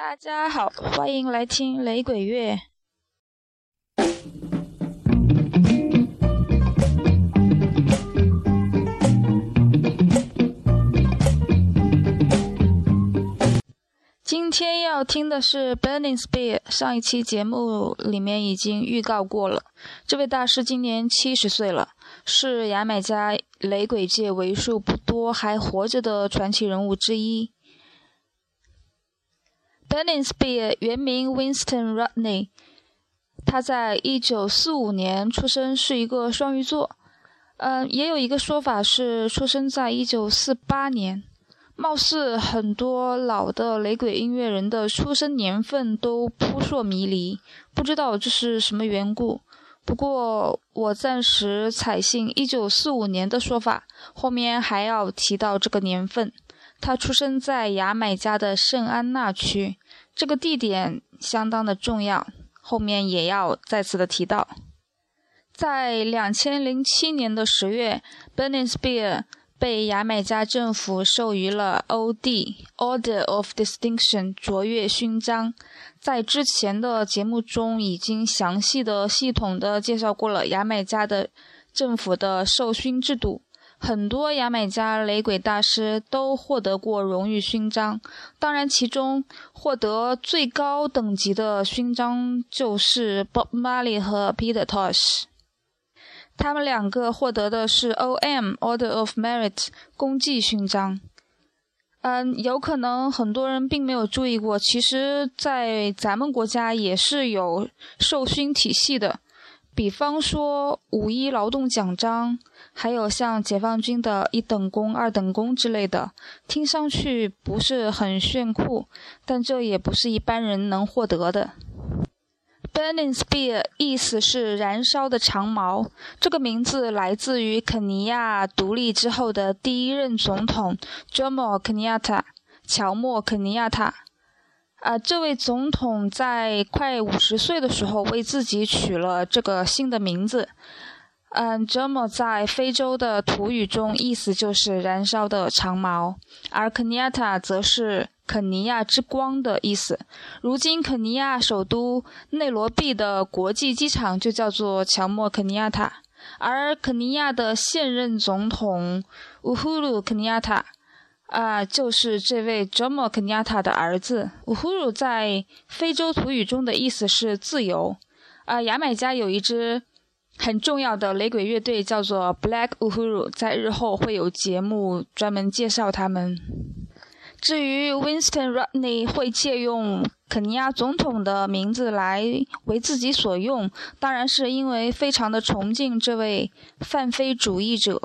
大家好，欢迎来听雷鬼乐。今天要听的是 Burning Spear，上一期节目里面已经预告过了。这位大师今年七十岁了，是牙买加雷鬼界为数不多还活着的传奇人物之一。Burning Spear 原名 Winston Rodney，他在一九四五年出生，是一个双鱼座。嗯，也有一个说法是出生在一九四八年。貌似很多老的雷鬼音乐人的出生年份都扑朔迷离，不知道这是什么缘故。不过我暂时采信一九四五年的说法，后面还要提到这个年份。他出生在牙买加的圣安娜区，这个地点相当的重要，后面也要再次的提到。在两千零七年的十月，Burning Spear。被牙买加政府授予了 O.D. Order of Distinction 卓越勋章。在之前的节目中，已经详细的、系统的介绍过了牙买加的政府的授勋制度。很多牙买加雷鬼大师都获得过荣誉勋章，当然，其中获得最高等级的勋章就是 Bob Marley 和 Peter Tosh。他们两个获得的是 O.M. Order of Merit 功绩勋章。嗯，有可能很多人并没有注意过，其实，在咱们国家也是有授勋体系的。比方说五一劳动奖章，还有像解放军的一等功、二等功之类的，听上去不是很炫酷，但这也不是一般人能获得的。Burning Spear 意思是燃烧的长矛，这个名字来自于肯尼亚独立之后的第一任总统 Jomo Kenyatta 乔莫肯尼亚塔。啊，这位总统在快五十岁的时候为自己取了这个新的名字。嗯，Jomo 在非洲的土语中意思就是燃烧的长矛，而肯尼亚塔则是。肯尼亚之光的意思。如今，肯尼亚首都内罗毕的国际机场就叫做乔莫肯尼亚塔，而肯尼亚的现任总统乌呼鲁肯尼亚塔，啊，就是这位 Jomo 肯尼亚塔的儿子。乌呼鲁在非洲土语中的意思是自由。啊，牙买加有一支很重要的雷鬼乐队叫做 Black Uhuu，在日后会有节目专门介绍他们。至于 Winston Rodney 会借用肯尼亚总统的名字来为自己所用，当然是因为非常的崇敬这位泛非主义者，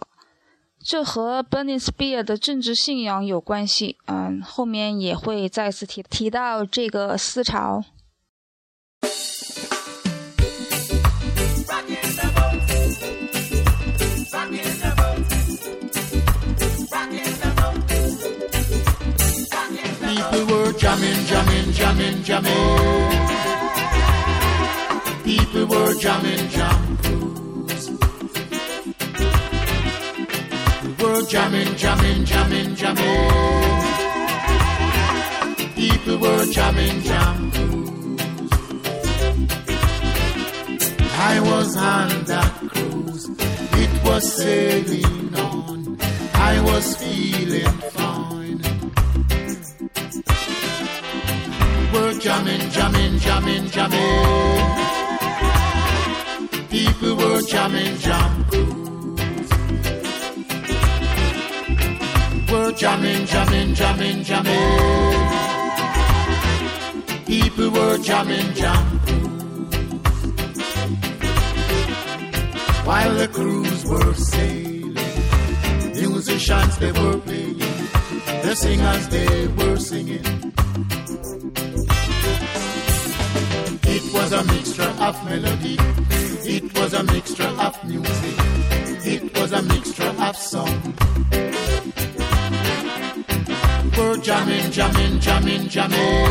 这和 Burning Spear 的政治信仰有关系。嗯，后面也会再次提提到这个思潮。Jamming, jamming, jamming, jamming. People were jamming, jam. I was on that cruise. It was sailing on. I was feeling fine. were jamming, jamming, jamming, jamming. People were jamming, jam jamming, jamming, jamming. People were jamming, jam While the crews were sailing, musicians they were playing, the singers they were singing. It was a mixture of melody. It was a mixture of music. It was a mixture of song. We're jamming, jamming, jamming, jamming.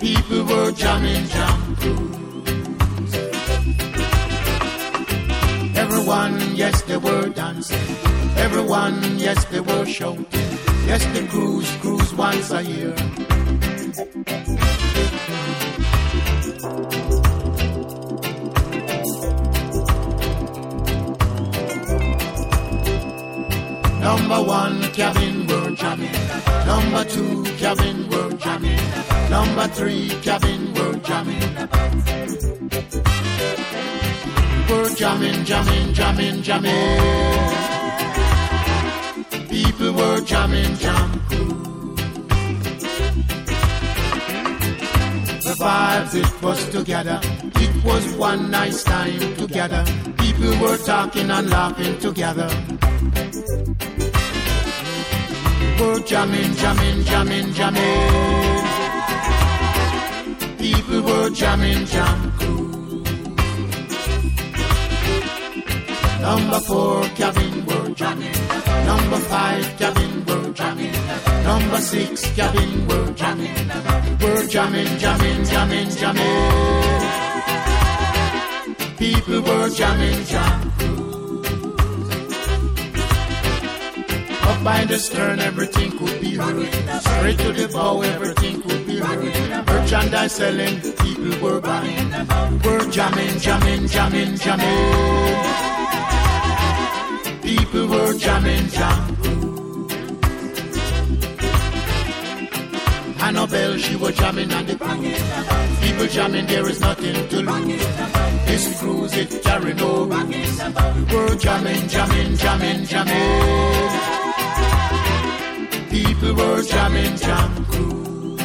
People were jamming, jam cruise. Everyone, yes, they were dancing. Everyone, yes, they were shouting. Yes, the cruise, cruise once a year. Number one, cabin, we're jamming. Number two, cabin, we're jamming. Number three, cabin, we're jamming. We're jamming, jamming, jamming, jamming. People were jamming, jam The vibes, it was together. It was one nice time together. People were talking and laughing together. We're jamming, jamming, jamming, jamming. People were jamming, jam Number four, cabin, we're jamming. Number five, cabin, we're jamming. Number six, cabin, we're jamming. We're jamming, jamming, jamming, jamming. People were jamming, jam By the stern, everything could be heard. Straight to the bow, everything could be heard. Merchandise selling, people were buying. We're jamming, jamming, jamming, jamming. People were jamming, jam. Annabelle, she was jamming on the cruise. People jamming, there is nothing to lose. This cruise, it carry no rules. We're jamming, jamming, jamming, jamming. People were jamming, jam cruise.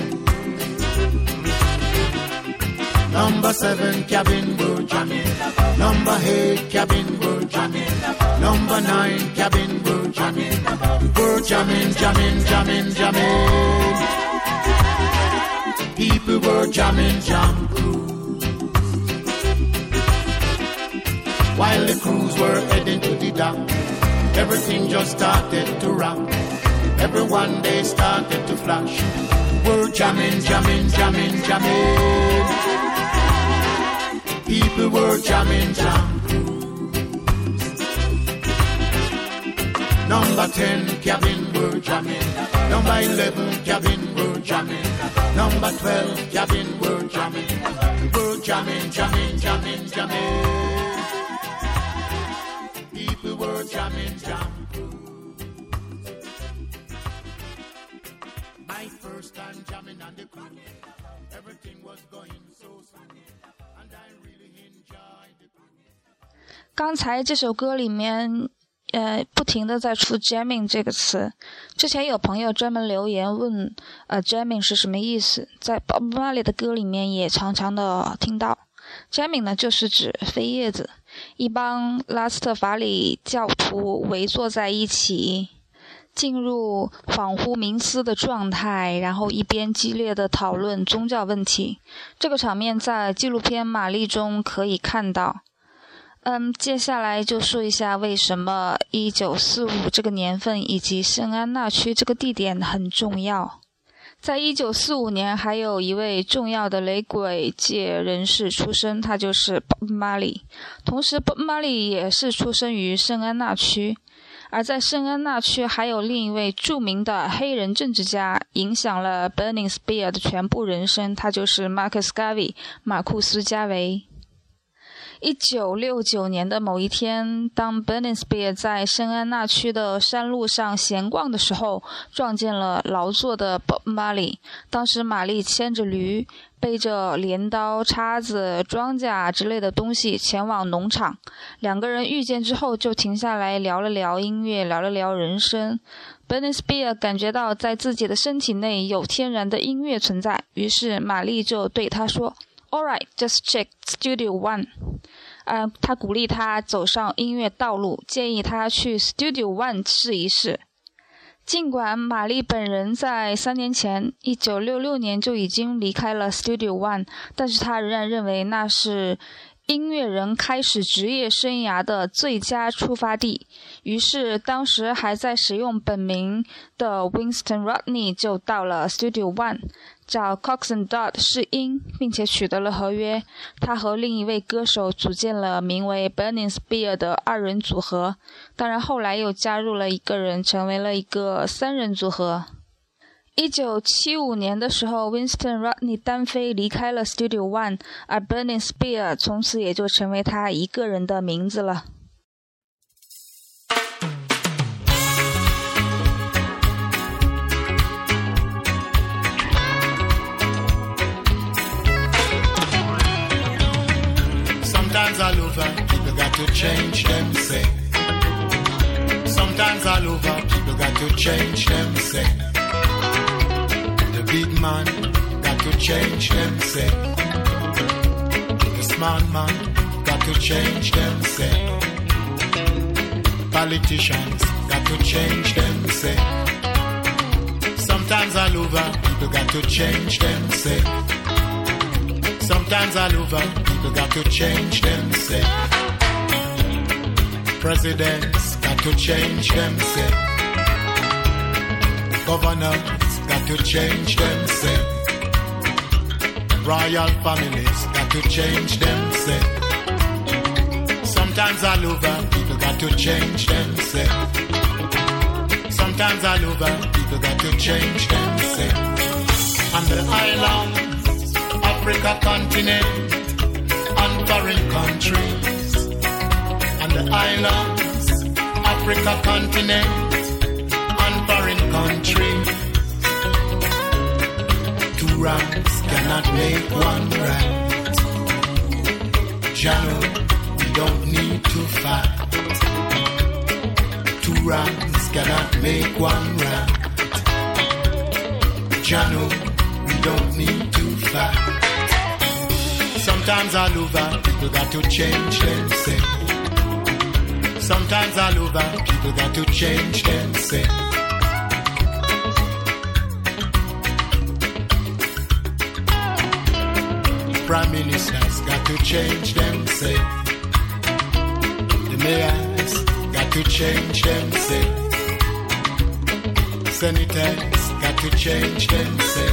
Number seven cabin, we're jamming. Number eight cabin, we're jamming. Number nine cabin, we're jamming. We're jamming, jamming, jamming, jamming. People were jamming, jam cruise. While the crews were heading to the dock, everything just started to rock. Everyone they started to flash. We're jamming, jamming, jamming, jamming. People were jamming, jam Number 10 cabin were jamming. Number 11 cabin were jamming. Number 12 cabin were jamming. We're jamming, jamming, jamming, jamming. People were jamming, jam. And jamming on the cruise. Everything was going so smooth. And I really enjoyed the cruise. 刚才这首歌里面，呃，不停的在出 “jamming” 这个词。之前有朋友专门留言问，呃，“jamming” 是什么意思？在 Bob Marley 的歌里面也常常的听到。“jamming” 呢，就是指飞叶子，一帮拉斯特法里教徒围坐在一起，进入恍惚冥思的状态，然后一边激烈的讨论宗教问题。这个场面在纪录片《玛丽》中可以看到。嗯，接下来就说一下为什么一九四五这个年份以及圣安娜区这个地点很重要。在一九四五年，还有一位重要的雷鬼界人士出生，他就是 Bob Marley。同时，Bob Marley 也是出生于圣安娜区。而在圣安娜区，还有另一位著名的黑人政治家，影响了 Burning Spear 的全部人生，他就是 Marcus Garvey，马库斯·加维。一九六九年的某一天，当 Burning Spear 在圣安娜区的山路上闲逛的时候，撞见了劳作的 Bob Marley。当时玛丽牵着驴，背着镰刀、叉子、庄稼之类的东西前往农场。两个人遇见之后，就停下来聊了聊音乐，聊了聊人生。Burning Spear 感觉到在自己的身体内有天然的音乐存在，于是玛丽就对他说：“All right, just check Studio One。”呃，他鼓励他走上音乐道路，建议他去 Studio One 试一试。尽管玛丽本人在三年前，一九六六年就已经离开了 Studio One，但是他仍然认为那是音乐人开始职业生涯的最佳出发地。于是，当时还在使用本名的 Winston Rodney 就到了 Studio One。找 Cox and Dodd 试音，并且取得了合约。他和另一位歌手组建了名为 Burning Spear 的二人组合。当然，后来又加入了一个人，成为了一个三人组合。一九七五年的时候，Winston Rodney 单飞离开了 Studio One，而 Burning Spear 从此也就成为他一个人的名字了。Sometimes all over, people got to change them, say. Sometimes all over, people got to change them, say. Big man got to change them, say. The smart man got to change them, say. Politicians got to change them, say. Sometimes all over, people got to change them, say. Sometimes all over, people got to change them, say. Presidents got to change them, say. Governors to change them. Royal families got to change them, say. Sometimes all over, people got to change them, say. Sometimes all over, people got to change them. On the island, Africa continent and foreign countries and the islands, Africa continent and foreign countries. Wrongs cannot make one right. Jano, we don't need to fight. Two wrongs cannot make one right. Jano, we don't need to fight. Sometimes all over, people got to change them, say. Sometimes all over, people got to change them, Prime ministers got to change them, say. The mayors got to change them, say. Senators got to change them, say.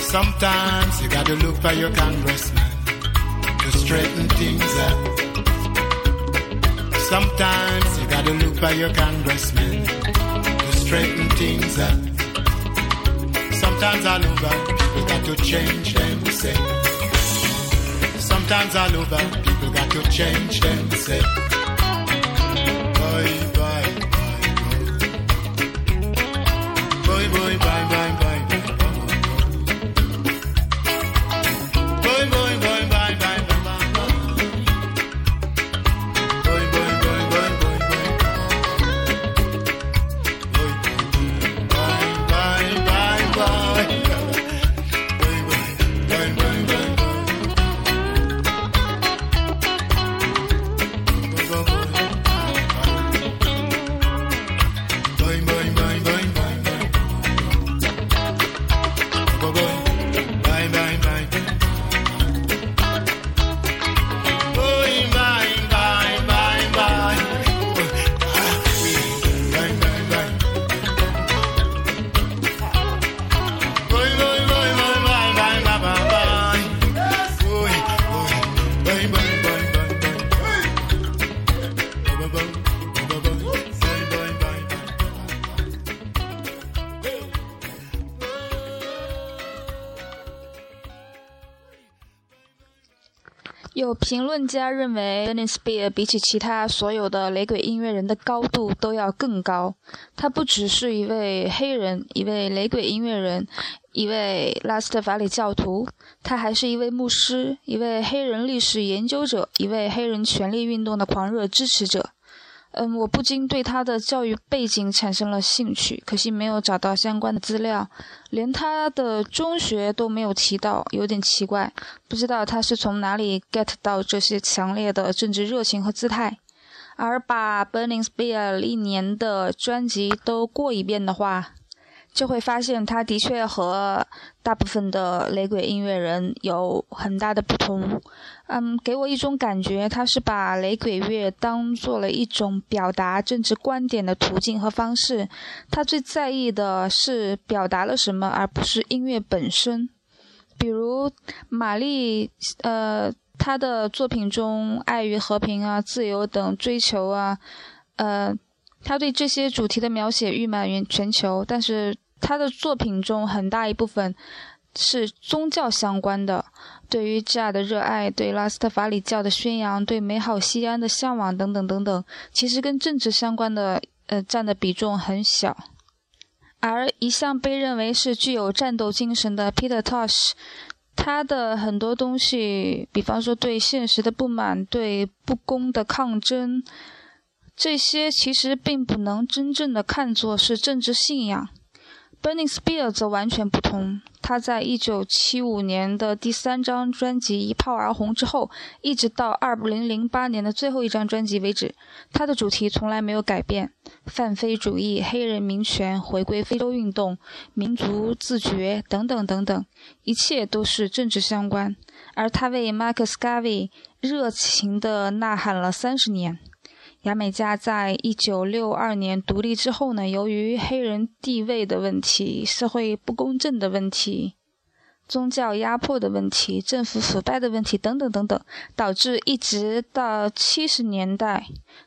Sometimes you gotta look for your congressman to straighten things up. Sometimes you gotta look for your congressman to straighten things up. Sometimes I love her, people got to change themselves. Sometimes I love her, people got to change themselves. 评论家认为 b e n n y Spear 比起其他所有的雷鬼音乐人的高度都要更高。他不只是一位黑人，一位雷鬼音乐人，一位拉斯特法里教徒，他还是一位牧师，一位黑人历史研究者，一位黑人权利运动的狂热支持者。嗯，我不禁对他的教育背景产生了兴趣，可惜没有找到相关的资料，连他的中学都没有提到，有点奇怪。不知道他是从哪里 get 到这些强烈的政治热情和姿态。而把 Burning Spear 一年的专辑都过一遍的话，就会发现他的确和大部分的雷鬼音乐人有很大的不同。嗯，给我一种感觉，他是把雷鬼乐当做了一种表达政治观点的途径和方式。他最在意的是表达了什么，而不是音乐本身。比如玛丽，呃，他的作品中爱与和平啊、自由等追求啊，呃，他对这些主题的描写誉满全球。但是他的作品中很大一部分是宗教相关的。对于加的热爱，对拉斯特法里教的宣扬，对美好西安的向往等等等等，其实跟政治相关的，呃，占的比重很小。而一向被认为是具有战斗精神的 Peter Tosh，他的很多东西，比方说对现实的不满、对不公的抗争，这些其实并不能真正的看作是政治信仰。Burning Spear 则完全不同。他在一九七五年的第三张专辑一炮而红之后，一直到二零零八年的最后一张专辑为止，他的主题从来没有改变：泛非主义、黑人民权、回归非洲运动、民族自觉等等等等，一切都是政治相关。而他为 Marcus Garvey 热情地呐喊了三十年。牙买加在一九六二年独立之后呢，由于黑人地位的问题、社会不公正的问题、宗教压迫的问题、政府腐败的问题等等等等，导致一直到七十年代，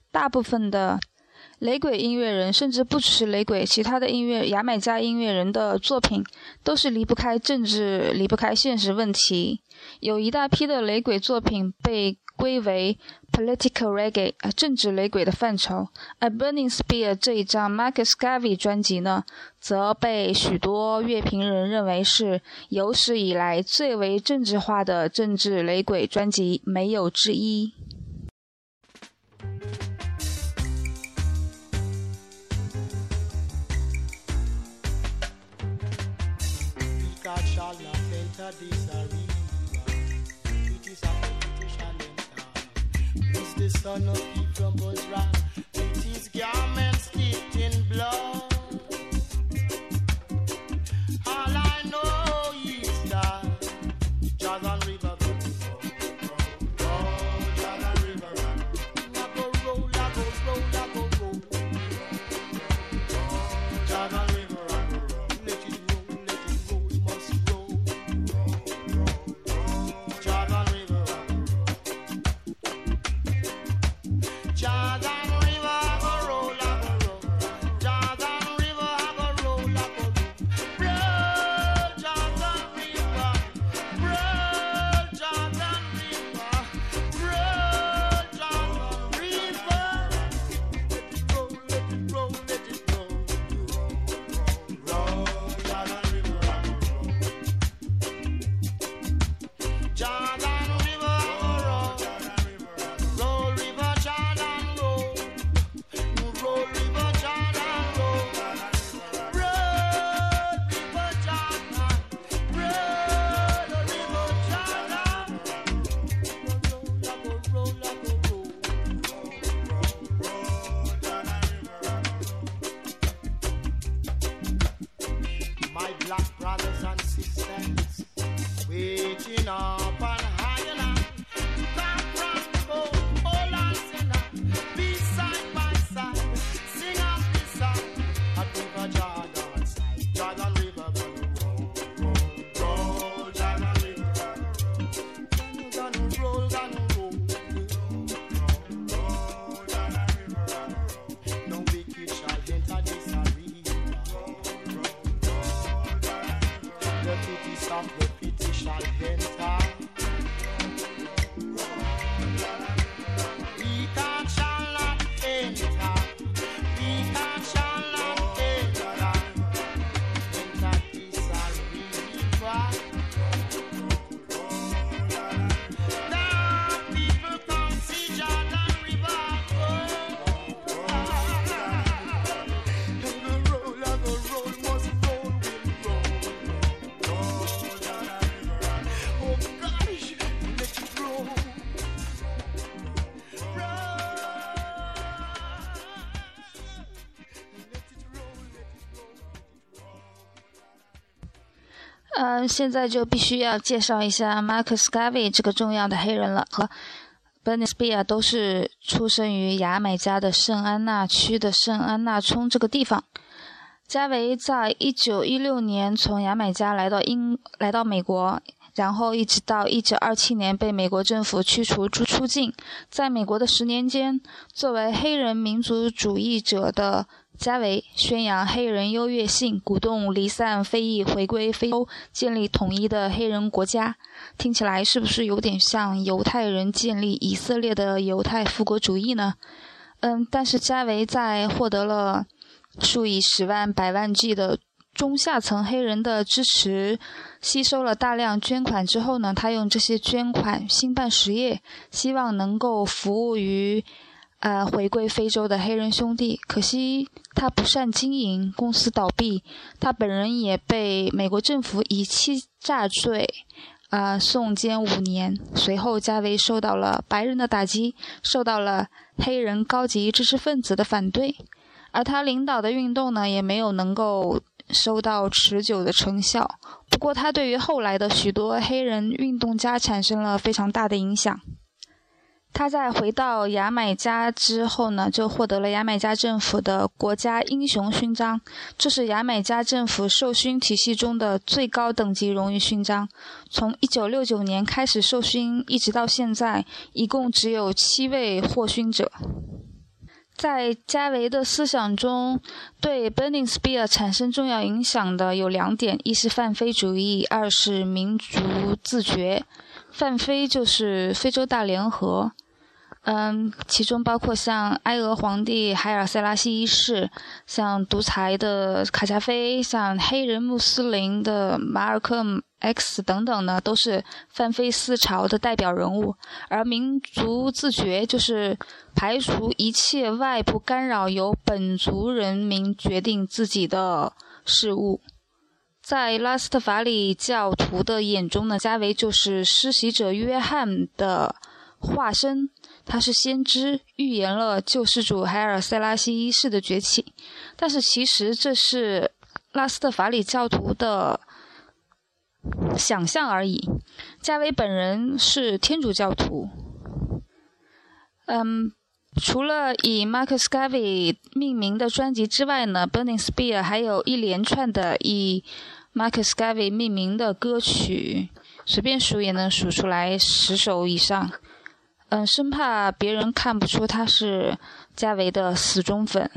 大部分的雷鬼音乐人，甚至不只是雷鬼，其他的音乐牙买加音乐人的作品，都是离不开政治、离不开现实问题。有一大批的雷鬼作品被归为。Political Reggae，呃，政治雷鬼的范畴。而 Burning Spear 这一张 Marcus Garvey 专辑呢，则被许多乐评人认为是有史以来最为政治化的政治雷鬼专辑，没有之一。The son of Ephraim was wrong. With his garments 嗯，现在就必须要介绍一下 Marcus Garvey 这个重要的黑人了。和 Bernie Spear 都是出生于牙买加的圣安娜区的圣安娜冲这个地方。加维在一九一六年从牙买加来到英，来到美国。然后一直到一九二七年被美国政府驱逐出出境，在美国的十年间，作为黑人民族主义者的加维宣扬黑人优越性，鼓动离散非裔回归非洲，建立统一的黑人国家。听起来是不是有点像犹太人建立以色列的犹太复国主义呢？嗯，但是加维在获得了数以十万、百万计的。中下层黑人的支持，吸收了大量捐款之后呢，他用这些捐款兴办实业，希望能够服务于，呃，回归非洲的黑人兄弟。可惜他不善经营，公司倒闭，他本人也被美国政府以欺诈罪，啊，送监五年。随后，加维受到了白人的打击，受到了黑人高级知识分子的反对，而他领导的运动呢，也没有能够。收到持久的成效，不过他对于后来的许多黑人运动家产生了非常大的影响。他在回到牙买加之后呢，就获得了牙买加政府的国家英雄勋章，这是牙买加政府授勋体系中的最高等级荣誉勋章。从1969年开始授勋，一直到现在，一共只有七位获勋者。在加维的思想中，对 Benningspear 产生重要影响的有两点：一是泛非主义，二是民族自觉。泛非就是非洲大联合。嗯，其中包括像埃俄皇帝海尔塞拉西一世，像独裁的卡扎菲，像黑人穆斯林的马尔科姆 X 等等呢，都是泛非思潮的代表人物。而民族自觉就是排除一切外部干扰，由本族人民决定自己的事物。在拉斯特法里教徒的眼中呢，加维就是施洗者约翰的化身。他是先知，预言了救世主海尔塞拉西一世的崛起，但是其实这是拉斯特法里教徒的想象而已。加维本人是天主教徒。嗯，除了以 Marcus Garvey 命名的专辑之外呢，Burning Spear 还有一连串的以 Marcus Garvey 命名的歌曲，随便数也能数出来十首以上。嗯，生怕别人看不出他是加维的死忠粉。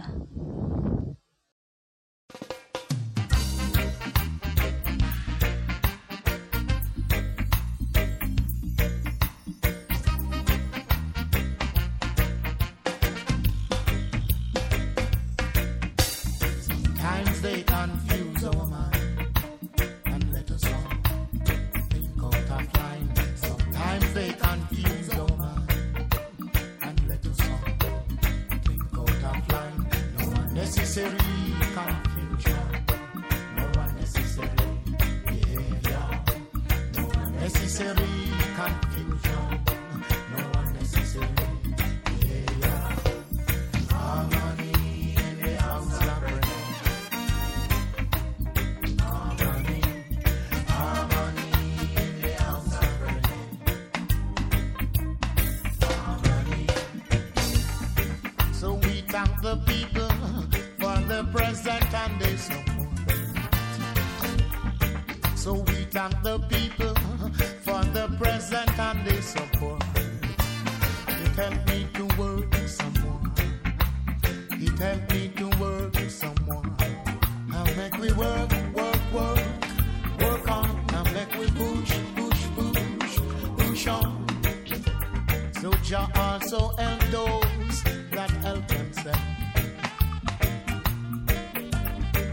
Also help those that help themselves.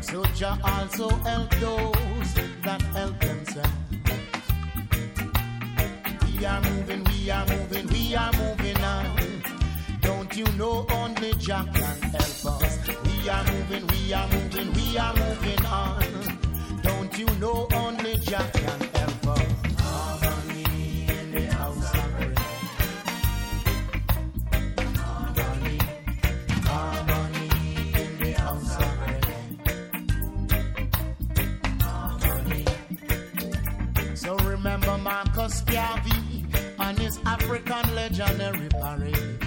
So Jah also help those that help themselves. we are moving, we are moving, we are moving on. Don't you know only Jah can help us? We are moving, we are moving, we are moving on. Don't you know only Jah can help us? African legendary parade.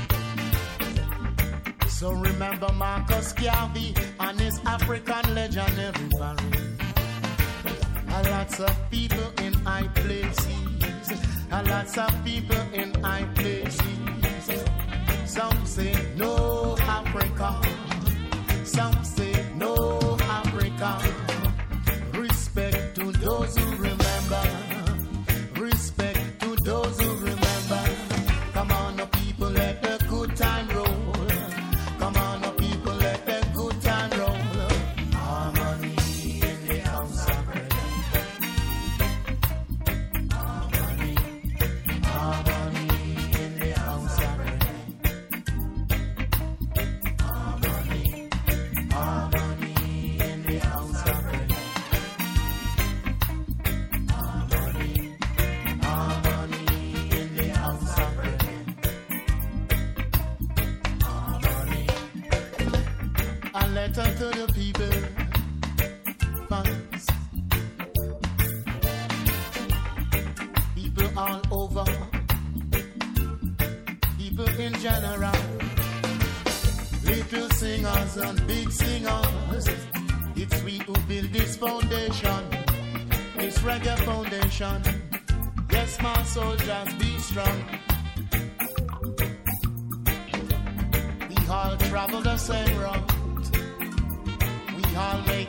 So remember Marcus Garvey and his African legendary parade. A lots of people in high places. A lots of people in high places. Some say no Africa. Some say no Africa. Respect to those letter to the people. Fans. People all over. People in general. Little singers and big singers. It's we who build this foundation. This reggae foundation. Yes, my soldiers, be strong. We all travel the same route.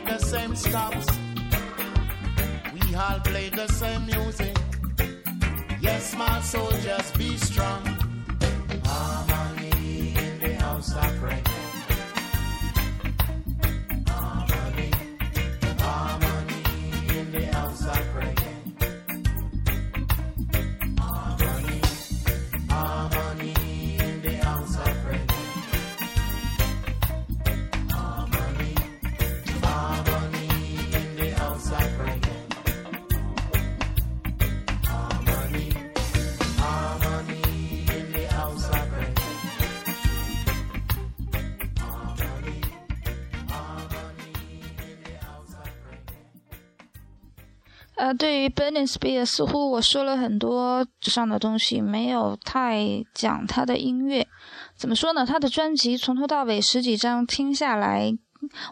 The same stops. We all play the same music. Yes, my soldiers, be strong. Harmony in the house of prayer. 对于 Britney Spears，似乎我说了很多上的东西，没有太讲他的音乐。怎么说呢？他的专辑从头到尾十几张听下来，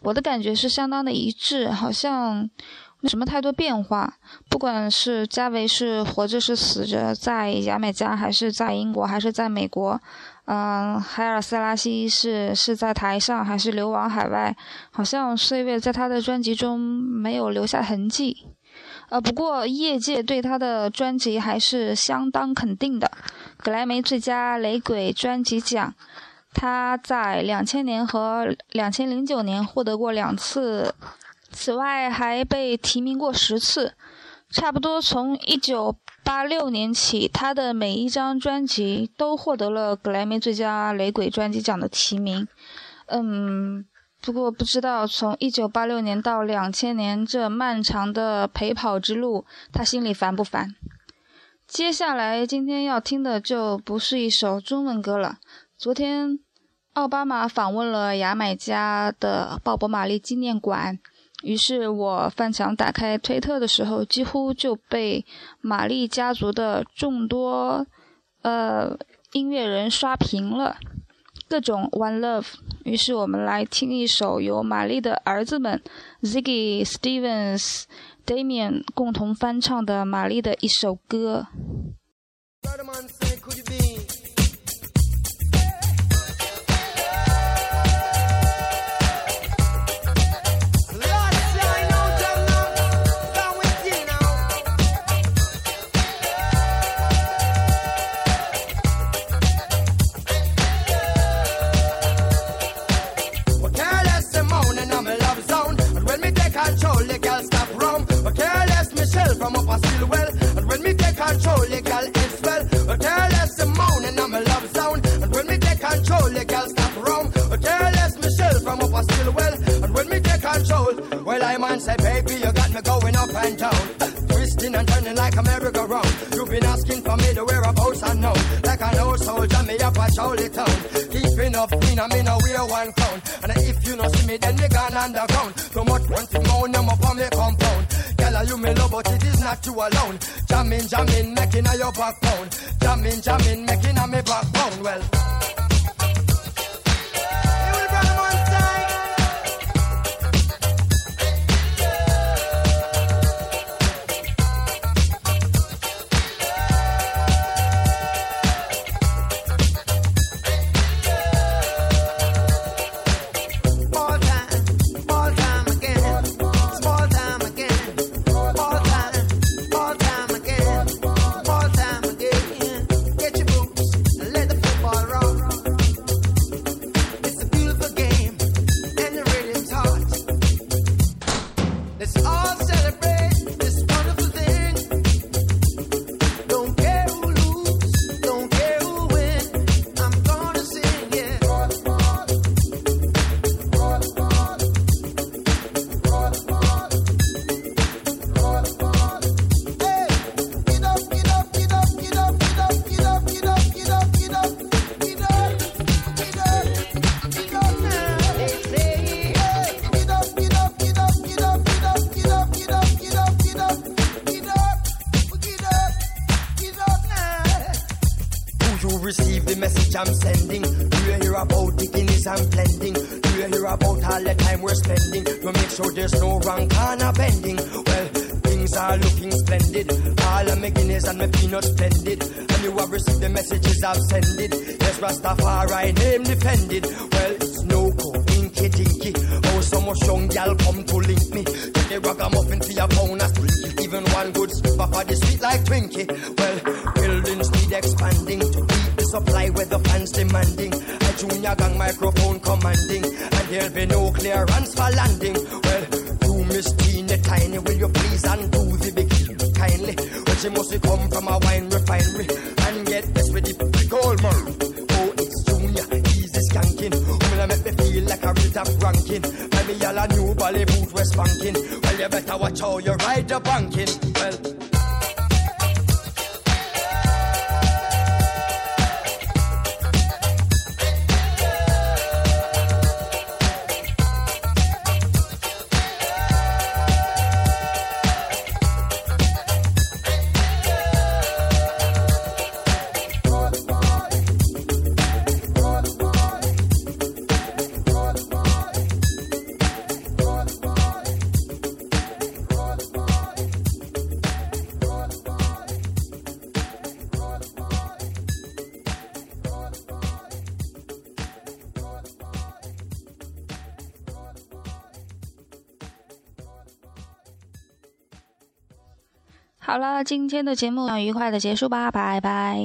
我的感觉是相当的一致，好像没什么太多变化。不管是加维是活着是死着，在牙买加还是在英国还是在美国，嗯、海尔塞拉西是是在台上还是流亡海外，好像岁月在他的专辑中没有留下痕迹。呃，不过业界对他的专辑还是相当肯定的，格莱美最佳雷鬼专辑奖，他在两千年和两千零九年获得过两次，此外还被提名过十次。差不多从一九八六年起，他的每一张专辑都获得了格莱美最佳雷鬼专辑奖的提名。嗯，不过不知道从一九八六年到两千年这漫长的陪跑之路，他心里烦不烦？接下来今天要听的就不是一首中文歌了。昨天奥巴马访问了牙买加的鲍勃·马利纪念馆，于是我翻墙打开推特的时候，几乎就被玛丽家族的众多呃音乐人刷屏了。各种 One Love，于是我们来听一首由玛丽的儿子们 Ziggy Stevens、Damian 共同翻唱的玛丽的一首歌。You alone. Jamming, jamming, making a your backbone. Jamming, jamming, making a me backbone. Well. Message I'm sending? Do you hear about bikinis and blending? Do you hear about all the time we're spending? To make sure there's no wrong corner bending. Well, things are looking splendid. All of my guineas and my peanuts splendid. And you have received the messages I've sended. Yes, Rastafari name defended. Well, it's no go, inky dinky. Oh, so much young gal come to link me. Take the ragamuffin for your drink. Even one good spot for the sweet like Twinkie. Well, supply where the fans demanding. A junior gang microphone commanding, and there'll be no clearance for landing. Well, you Miss Tina Tiny, will you please undo the bikini kindly? Well, she must come from a wine refinery and get this with the big old man. Oh, it's Junior, the skanking. Woman, make me feel like a real top ranking. Buy me all a new ballet boot, we're spanking. Well, you better watch how you ride the banking. Well. 好了，今天的节目愉快的结束吧，拜拜。